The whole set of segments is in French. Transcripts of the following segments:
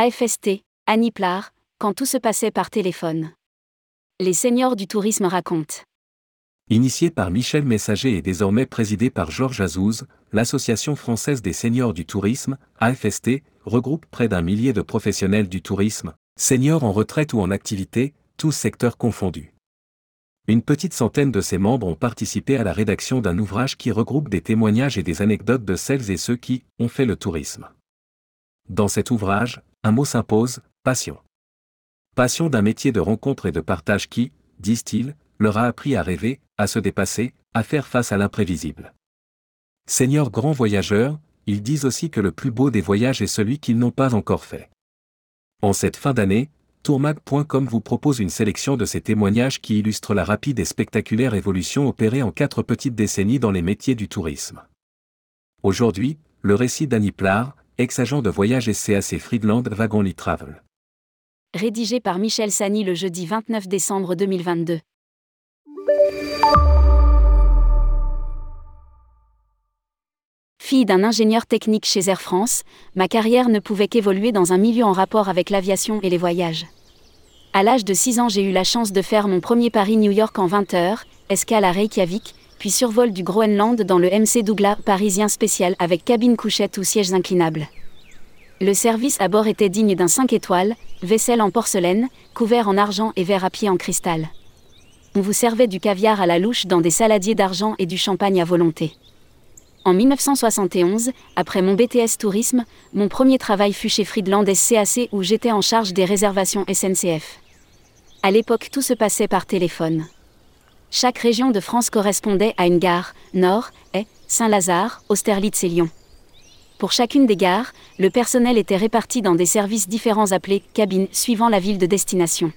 AFST, Annie Plard, quand tout se passait par téléphone. Les seniors du tourisme racontent. Initié par Michel Messager et désormais présidé par Georges Azouz, l'Association française des seniors du tourisme, AFST, regroupe près d'un millier de professionnels du tourisme, seniors en retraite ou en activité, tous secteurs confondus. Une petite centaine de ses membres ont participé à la rédaction d'un ouvrage qui regroupe des témoignages et des anecdotes de celles et ceux qui ont fait le tourisme. Dans cet ouvrage, un mot s'impose, passion. Passion d'un métier de rencontre et de partage qui, disent-ils, leur a appris à rêver, à se dépasser, à faire face à l'imprévisible. Seigneurs grands voyageurs, ils disent aussi que le plus beau des voyages est celui qu'ils n'ont pas encore fait. En cette fin d'année, tourmag.com vous propose une sélection de ces témoignages qui illustrent la rapide et spectaculaire évolution opérée en quatre petites décennies dans les métiers du tourisme. Aujourd'hui, le récit d'Annie Plard, ex-agent de voyage SCAC Friedland Wagon Travel. Rédigé par Michel Sani le jeudi 29 décembre 2022. Fille d'un ingénieur technique chez Air France, ma carrière ne pouvait qu'évoluer dans un milieu en rapport avec l'aviation et les voyages. À l'âge de 6 ans, j'ai eu la chance de faire mon premier Paris-New York en 20 heures, escale à Reykjavik, puis survol du Groenland dans le MC Douglas parisien spécial avec cabine couchette ou sièges inclinables. Le service à bord était digne d'un 5 étoiles, vaisselle en porcelaine, couvert en argent et verre à pied en cristal. On vous servait du caviar à la louche dans des saladiers d'argent et du champagne à volonté. En 1971, après mon BTS Tourisme, mon premier travail fut chez Friedland SCAC où j'étais en charge des réservations SNCF. À l'époque, tout se passait par téléphone. Chaque région de France correspondait à une gare, Nord, Est, Saint-Lazare, Austerlitz et Lyon. Pour chacune des gares, le personnel était réparti dans des services différents appelés cabines suivant la ville de destination.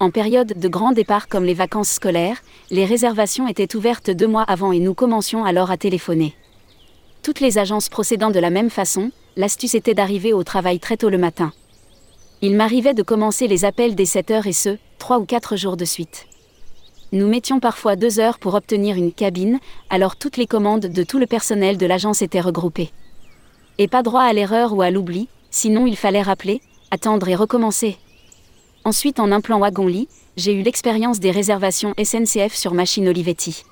En période de grand départ comme les vacances scolaires, les réservations étaient ouvertes deux mois avant et nous commencions alors à téléphoner. Toutes les agences procédant de la même façon, l'astuce était d'arriver au travail très tôt le matin. Il m'arrivait de commencer les appels dès 7 heures et ce, trois ou quatre jours de suite. Nous mettions parfois deux heures pour obtenir une cabine, alors toutes les commandes de tout le personnel de l'agence étaient regroupées. Et pas droit à l'erreur ou à l'oubli, sinon il fallait rappeler, attendre et recommencer. Ensuite, en implant wagon-lit, j'ai eu l'expérience des réservations SNCF sur machine Olivetti.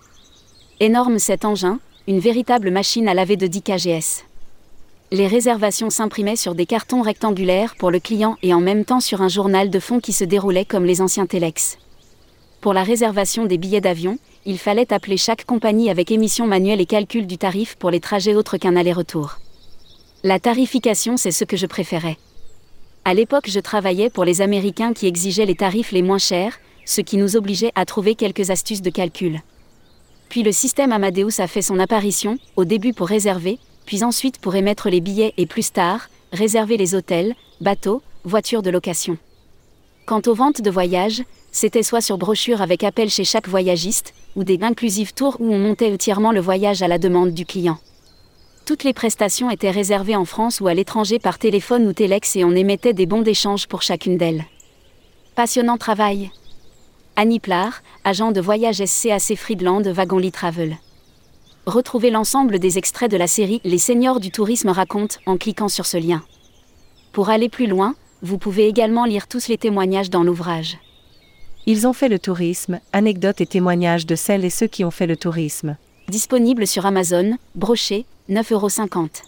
Énorme cet engin, une véritable machine à laver de 10 kgs. Les réservations s'imprimaient sur des cartons rectangulaires pour le client et en même temps sur un journal de fond qui se déroulait comme les anciens Telex. Pour la réservation des billets d'avion, il fallait appeler chaque compagnie avec émission manuelle et calcul du tarif pour les trajets autres qu'un aller-retour. La tarification, c'est ce que je préférais. À l'époque, je travaillais pour les Américains qui exigeaient les tarifs les moins chers, ce qui nous obligeait à trouver quelques astuces de calcul. Puis le système Amadeus a fait son apparition, au début pour réserver, puis ensuite pour émettre les billets et plus tard, réserver les hôtels, bateaux, voitures de location. Quant aux ventes de voyages, c'était soit sur brochure avec appel chez chaque voyagiste, ou des inclusive tours où on montait entièrement le voyage à la demande du client. Toutes les prestations étaient réservées en France ou à l'étranger par téléphone ou téléx et on émettait des bons d'échange pour chacune d'elles. Passionnant travail. Annie Plard, agent de voyage SCAC Friedland Wagon Travel. Retrouvez l'ensemble des extraits de la série Les seniors du tourisme racontent en cliquant sur ce lien. Pour aller plus loin, vous pouvez également lire tous les témoignages dans l'ouvrage. Ils ont fait le tourisme, anecdotes et témoignages de celles et ceux qui ont fait le tourisme. Disponible sur Amazon, broché, 9,50€.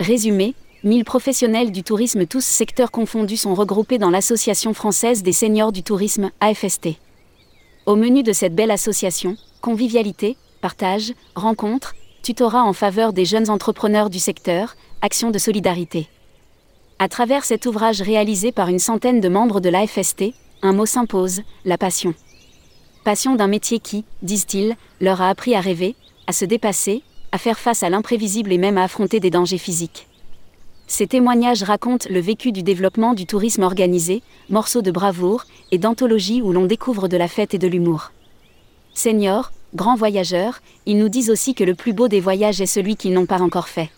Résumé 1000 professionnels du tourisme tous secteurs confondus sont regroupés dans l'Association française des seniors du tourisme, AFST. Au menu de cette belle association, convivialité, partage, rencontres, tutorat en faveur des jeunes entrepreneurs du secteur, actions de solidarité. À travers cet ouvrage réalisé par une centaine de membres de l'AFST, un mot s'impose, la passion. Passion d'un métier qui, disent-ils, leur a appris à rêver, à se dépasser, à faire face à l'imprévisible et même à affronter des dangers physiques. Ces témoignages racontent le vécu du développement du tourisme organisé, morceaux de bravoure et d'anthologie où l'on découvre de la fête et de l'humour. Seniors, grands voyageurs, ils nous disent aussi que le plus beau des voyages est celui qu'ils n'ont pas encore fait.